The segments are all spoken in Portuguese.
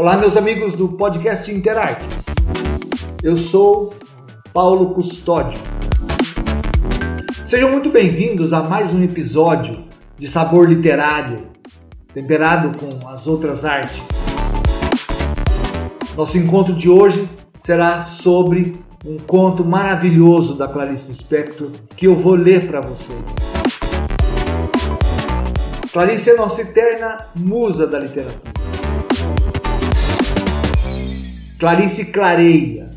Olá, meus amigos do podcast Interartes. Eu sou Paulo Custódio. Sejam muito bem-vindos a mais um episódio de Sabor Literário, temperado com as outras artes. Nosso encontro de hoje será sobre um conto maravilhoso da Clarice Lispector que eu vou ler para vocês. Clarice é nossa eterna musa da literatura. Clarice clareia.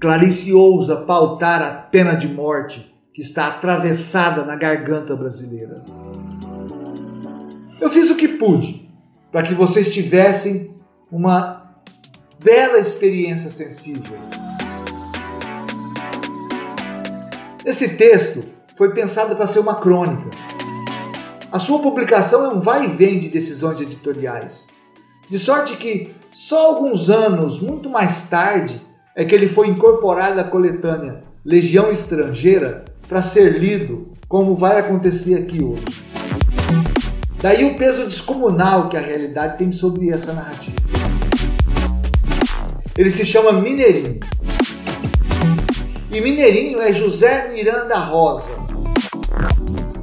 Clarice ousa pautar a pena de morte que está atravessada na garganta brasileira. Eu fiz o que pude para que vocês tivessem uma bela experiência sensível. Esse texto foi pensado para ser uma crônica. A sua publicação é um vai e vem de decisões editoriais. De sorte que só alguns anos, muito mais tarde, é que ele foi incorporado à coletânea Legião Estrangeira para ser lido, como vai acontecer aqui hoje. Daí o peso descomunal que a realidade tem sobre essa narrativa. Ele se chama Mineirinho. E Mineirinho é José Miranda Rosa,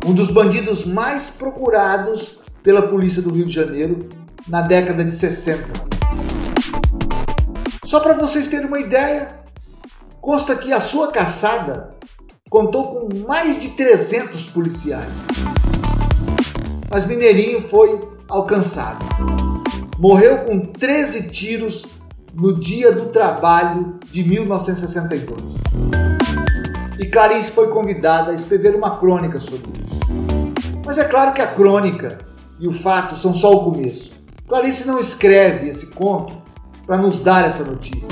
um dos bandidos mais procurados pela polícia do Rio de Janeiro na década de 60. Só para vocês terem uma ideia, consta que a sua caçada contou com mais de 300 policiais. Mas Mineirinho foi alcançado. Morreu com 13 tiros no dia do trabalho de 1962. E Clarice foi convidada a escrever uma crônica sobre isso. Mas é claro que a crônica e o fato são só o começo. Clarice não escreve esse conto para nos dar essa notícia.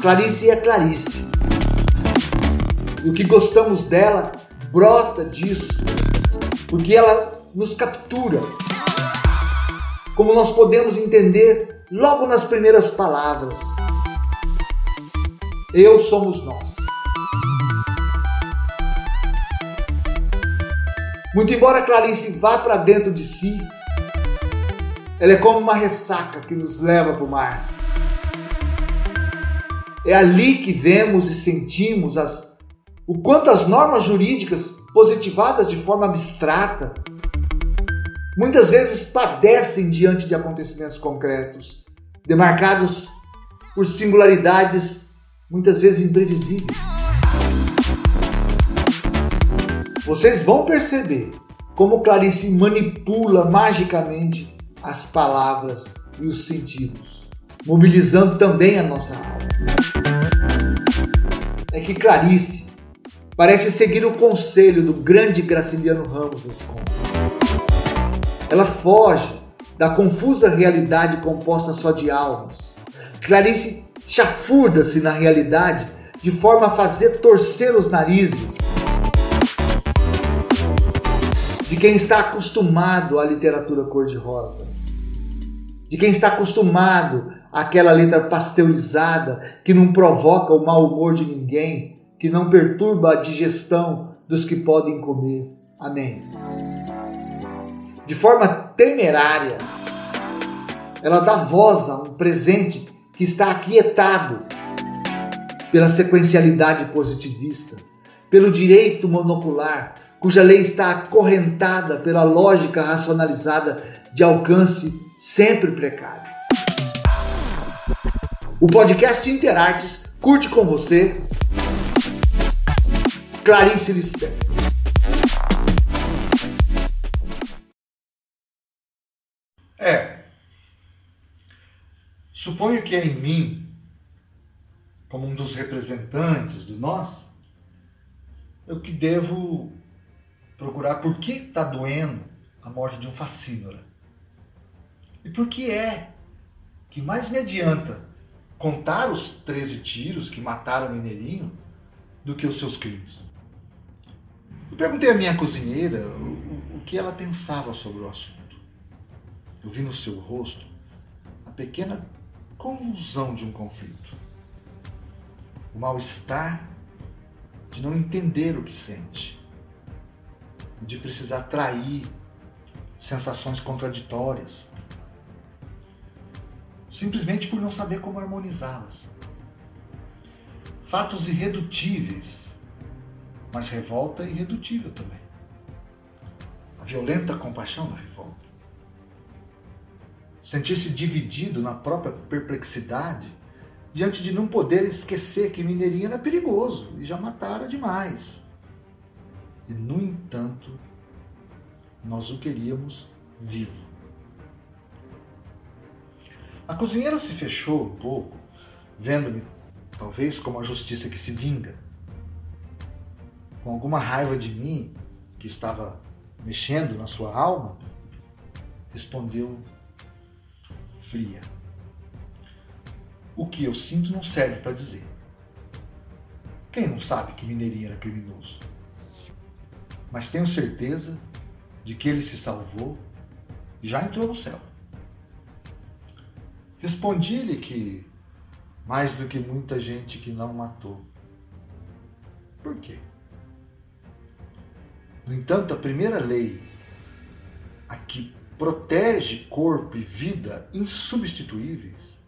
Clarice é Clarice. E o que gostamos dela brota disso, porque ela nos captura. Como nós podemos entender logo nas primeiras palavras. Eu somos nós. Muito embora Clarice vá para dentro de si, ela é como uma ressaca que nos leva para o mar. É ali que vemos e sentimos as, o quanto as normas jurídicas, positivadas de forma abstrata, muitas vezes padecem diante de acontecimentos concretos, demarcados por singularidades muitas vezes imprevisíveis. Vocês vão perceber como Clarice manipula magicamente as palavras e os sentidos, mobilizando também a nossa alma. É que Clarice parece seguir o conselho do grande Graciliano Ramos nesse. Ela foge da confusa realidade composta só de almas. Clarice chafurda-se na realidade de forma a fazer torcer os narizes de quem está acostumado à literatura cor-de-rosa, de quem está acostumado àquela letra pasteurizada que não provoca o mau humor de ninguém, que não perturba a digestão dos que podem comer. Amém. De forma temerária, ela dá voz a um presente que está aquietado pela sequencialidade positivista, pelo direito monocular, cuja lei está acorrentada pela lógica racionalizada de alcance sempre precário. O podcast Interartes curte com você Clarice Lispector. É. Suponho que é em mim, como um dos representantes do nós, eu que devo procurar por que está doendo a morte de um facínora. E por que é que mais me adianta contar os 13 tiros que mataram o Mineirinho do que os seus crimes. Eu perguntei à minha cozinheira o, o que ela pensava sobre o assunto. Eu vi no seu rosto a pequena convulsão de um conflito. O mal-estar de não entender o que sente de precisar trair sensações contraditórias, simplesmente por não saber como harmonizá-las. Fatos irredutíveis, mas revolta é irredutível também. A violenta compaixão da revolta. Sentir-se dividido na própria perplexidade diante de não poder esquecer que Mineirinho era perigoso e já matara demais. E, no entanto, nós o queríamos vivo. A cozinheira se fechou um pouco, vendo-me, talvez como a justiça que se vinga. Com alguma raiva de mim, que estava mexendo na sua alma, respondeu fria. O que eu sinto não serve para dizer. Quem não sabe que Mineirinho era criminoso? Mas tenho certeza de que ele se salvou e já entrou no céu. Respondi-lhe que mais do que muita gente que não matou. Por quê? No entanto, a primeira lei, a que protege corpo e vida insubstituíveis,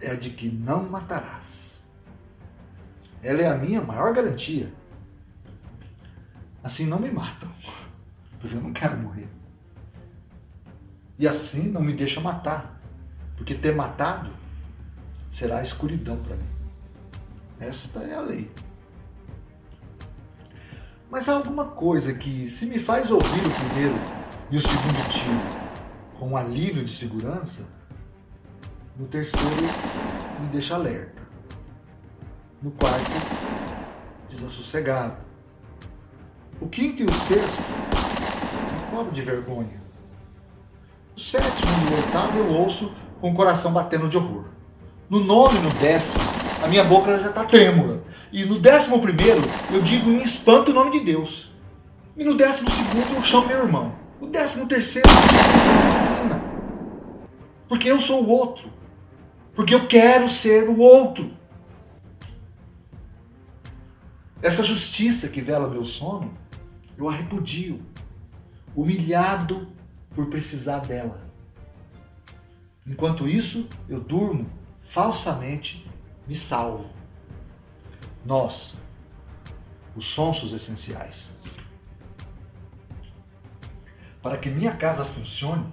é a de que não matarás. Ela é a minha maior garantia. Assim não me matam, porque eu não quero morrer. E assim não me deixa matar, porque ter matado será escuridão para mim. Esta é a lei. Mas há alguma coisa que, se me faz ouvir o primeiro e o segundo tiro com um alívio de segurança, no terceiro, me deixa alerta. No quarto, desassossegado. O quinto e o sexto, me cobre de vergonha. O sétimo e o oitavo eu ouço com o coração batendo de horror. No nono e no décimo, a minha boca já está trêmula. E no décimo primeiro, eu digo em espanto o nome de Deus. E no décimo segundo, eu chamo meu irmão. O décimo terceiro, eu chamo assassina. Porque eu sou o outro. Porque eu quero ser o outro. Essa justiça que vela meu sono, eu a repudio, humilhado por precisar dela. Enquanto isso, eu durmo falsamente, me salvo. Nós, os sonsos essenciais. Para que minha casa funcione,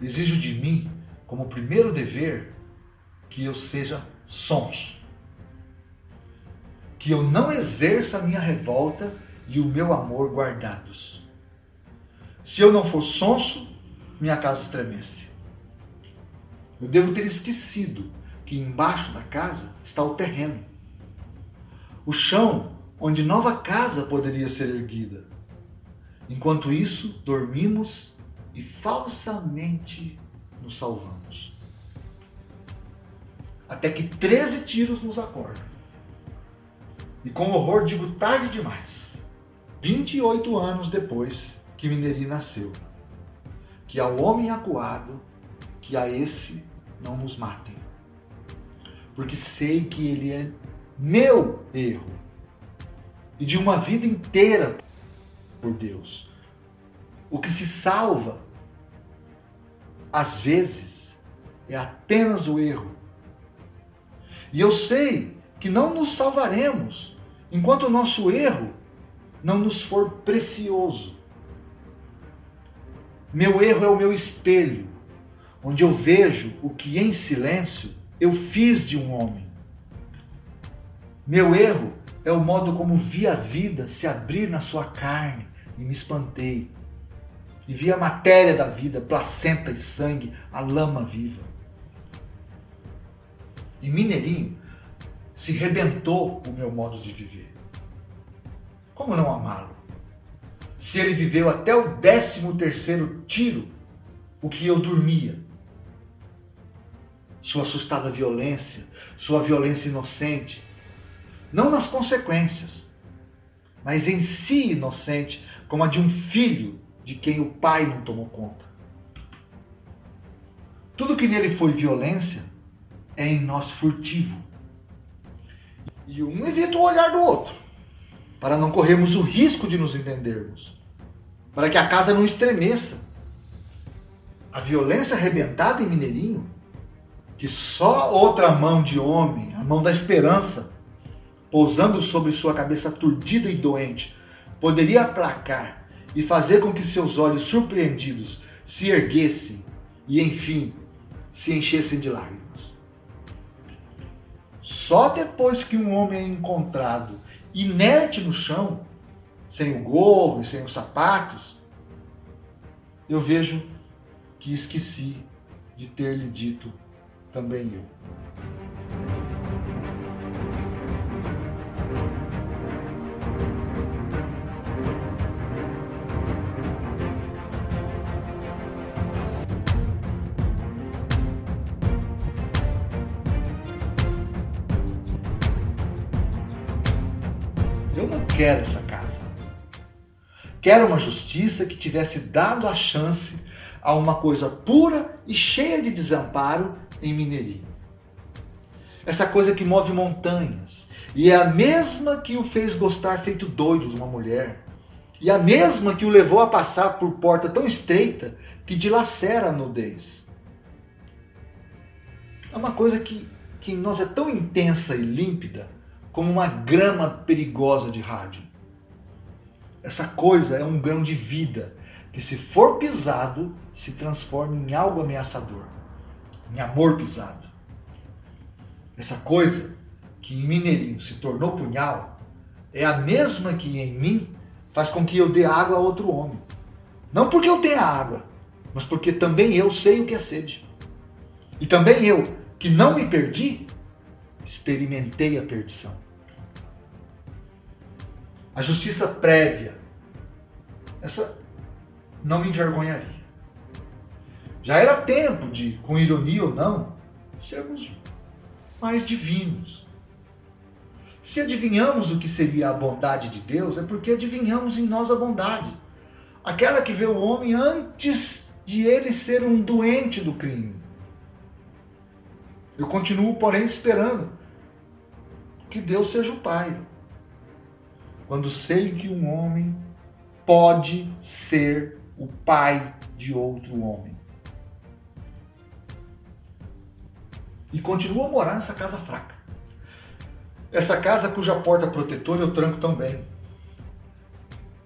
exijo de mim, como primeiro dever, que eu seja sonso. Que eu não exerça minha revolta e o meu amor guardados. Se eu não for sonso, minha casa estremece. Eu devo ter esquecido que embaixo da casa está o terreno. O chão onde nova casa poderia ser erguida. Enquanto isso, dormimos e falsamente nos salvamos até que 13 tiros nos acordam. E com horror digo tarde demais, 28 anos depois que Mineri nasceu, que ao homem acuado, que a esse não nos matem. Porque sei que ele é meu erro e de uma vida inteira por Deus. O que se salva, às vezes, é apenas o erro e eu sei que não nos salvaremos enquanto o nosso erro não nos for precioso. Meu erro é o meu espelho, onde eu vejo o que em silêncio eu fiz de um homem. Meu erro é o modo como vi a vida se abrir na sua carne e me espantei. E vi a matéria da vida, placenta e sangue, a lama viva. E Mineirinho se rebentou o meu modo de viver. Como não amá-lo? Se ele viveu até o décimo terceiro tiro, o que eu dormia. Sua assustada violência, sua violência inocente, não nas consequências, mas em si inocente, como a de um filho de quem o pai não tomou conta. Tudo que nele foi violência é em nós furtivo. E um evita o olhar do outro, para não corrermos o risco de nos entendermos, para que a casa não estremeça, a violência arrebentada em Mineirinho, que só outra mão de homem, a mão da esperança, pousando sobre sua cabeça aturdida e doente, poderia aplacar e fazer com que seus olhos surpreendidos se erguessem e, enfim, se enchessem de lágrimas. Só depois que um homem é encontrado inerte no chão, sem o gorro e sem os sapatos, eu vejo que esqueci de ter lhe dito também eu. Quero essa casa. Quero uma justiça que tivesse dado a chance a uma coisa pura e cheia de desamparo em Mineirinho. Essa coisa que move montanhas e é a mesma que o fez gostar feito doido de uma mulher. E a mesma que o levou a passar por porta tão estreita que dilacera a nudez. É uma coisa que, que em nós é tão intensa e límpida como uma grama perigosa de rádio. Essa coisa é um grão de vida que, se for pisado, se transforma em algo ameaçador, em amor pisado. Essa coisa que em Mineirinho se tornou punhal é a mesma que em mim faz com que eu dê água a outro homem. Não porque eu tenha água, mas porque também eu sei o que é sede. E também eu, que não me perdi, experimentei a perdição. A justiça prévia, essa não me envergonharia. Já era tempo de, com ironia ou não, sermos mais divinos. Se adivinhamos o que seria a bondade de Deus, é porque adivinhamos em nós a bondade. Aquela que vê o homem antes de ele ser um doente do crime. Eu continuo, porém, esperando que Deus seja o Pai. Quando sei que um homem pode ser o pai de outro homem. E continuo a morar nessa casa fraca. Essa casa cuja porta protetora eu tranco também.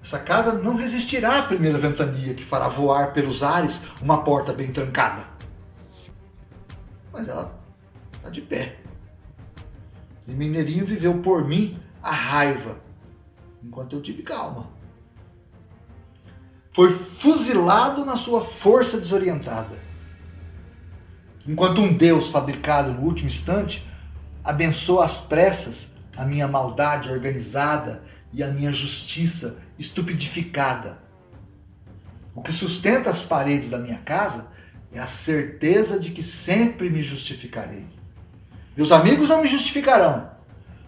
Essa casa não resistirá à primeira ventania que fará voar pelos ares uma porta bem trancada. Mas ela está de pé. E Mineirinho viveu por mim a raiva, enquanto eu tive calma foi fuzilado na sua força desorientada. Enquanto um Deus fabricado no último instante abençoa às pressas a minha maldade organizada e a minha justiça estupidificada. O que sustenta as paredes da minha casa é a certeza de que sempre me justificarei. Meus amigos não me justificarão,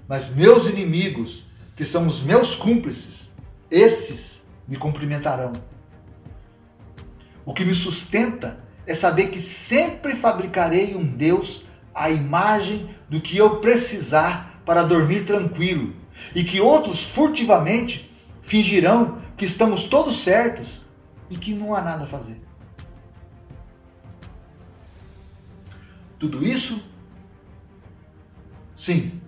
mas meus inimigos, que são os meus cúmplices, esses me cumprimentarão. O que me sustenta é saber que sempre fabricarei um Deus à imagem do que eu precisar para dormir tranquilo e que outros furtivamente fingirão que estamos todos certos e que não há nada a fazer. Tudo isso? Sim,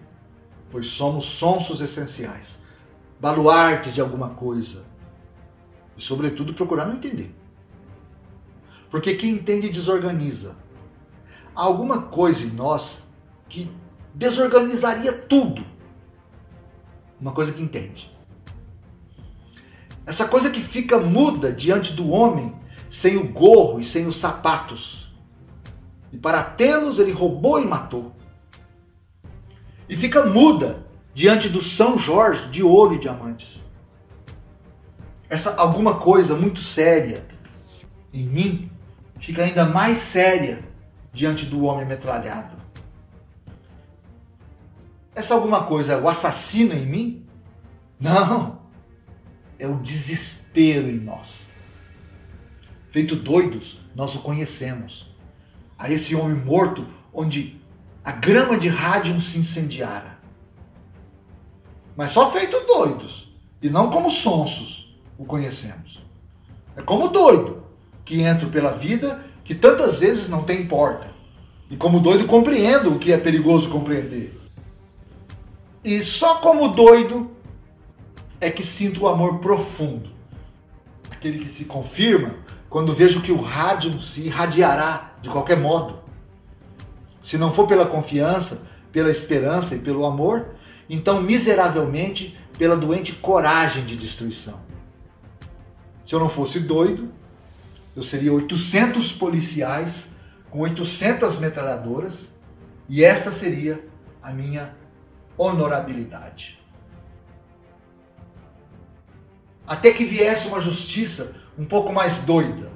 pois somos sonsos essenciais, baluartes de alguma coisa e, sobretudo, procurar não entender. Porque quem entende desorganiza. Há alguma coisa em nós que desorganizaria tudo. Uma coisa que entende. Essa coisa que fica muda diante do homem sem o gorro e sem os sapatos. E para tê-los ele roubou e matou. E fica muda diante do São Jorge de ouro e diamantes. Essa alguma coisa muito séria em mim fica ainda mais séria diante do homem metralhado. Essa alguma coisa é o assassino em mim? Não. É o desespero em nós. Feito doidos, nós o conhecemos. A esse homem morto onde a grama de rádio se incendiara. Mas só feito doidos, e não como sonsos, o conhecemos. É como doido, que entro pela vida que tantas vezes não tem porta. E como doido compreendo o que é perigoso compreender. E só como doido é que sinto o amor profundo. Aquele que se confirma quando vejo que o rádio se irradiará de qualquer modo. Se não for pela confiança, pela esperança e pelo amor, então miseravelmente pela doente coragem de destruição. Se eu não fosse doido, eu seria 800 policiais com 800 metralhadoras e esta seria a minha honorabilidade. Até que viesse uma justiça um pouco mais doida,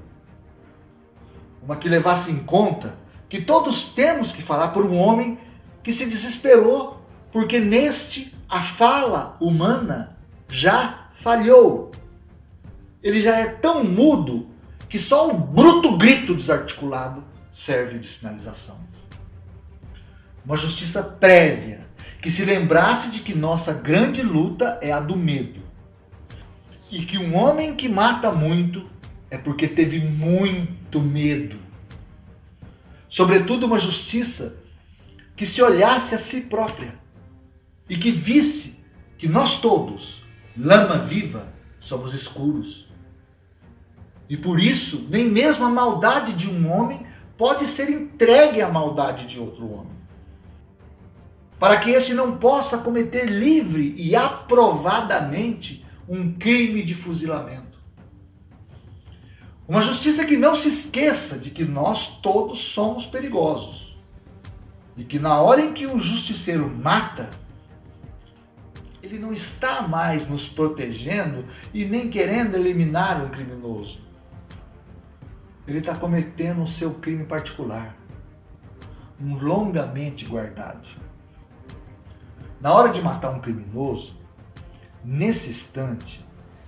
uma que levasse em conta que todos temos que falar por um homem que se desesperou, porque neste a fala humana já falhou. Ele já é tão mudo que só o bruto grito desarticulado serve de sinalização. Uma justiça prévia que se lembrasse de que nossa grande luta é a do medo. E que um homem que mata muito é porque teve muito medo. Sobretudo uma justiça que se olhasse a si própria e que visse que nós todos, lama viva, somos escuros. E por isso, nem mesmo a maldade de um homem pode ser entregue à maldade de outro homem. Para que este não possa cometer livre e aprovadamente um crime de fuzilamento. Uma justiça que não se esqueça de que nós todos somos perigosos. E que na hora em que o justiceiro mata, ele não está mais nos protegendo e nem querendo eliminar um criminoso ele está cometendo o seu crime particular, um longamente guardado. Na hora de matar um criminoso, nesse instante,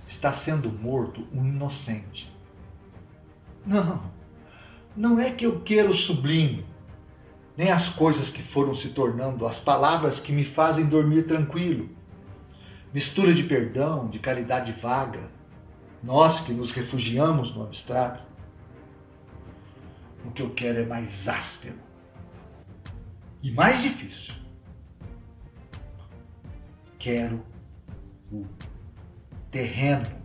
está sendo morto um inocente. Não, não é que eu queira o sublime, nem as coisas que foram se tornando as palavras que me fazem dormir tranquilo. Mistura de perdão, de caridade vaga, nós que nos refugiamos no abstrato. O que eu quero é mais áspero e mais difícil. Quero o terreno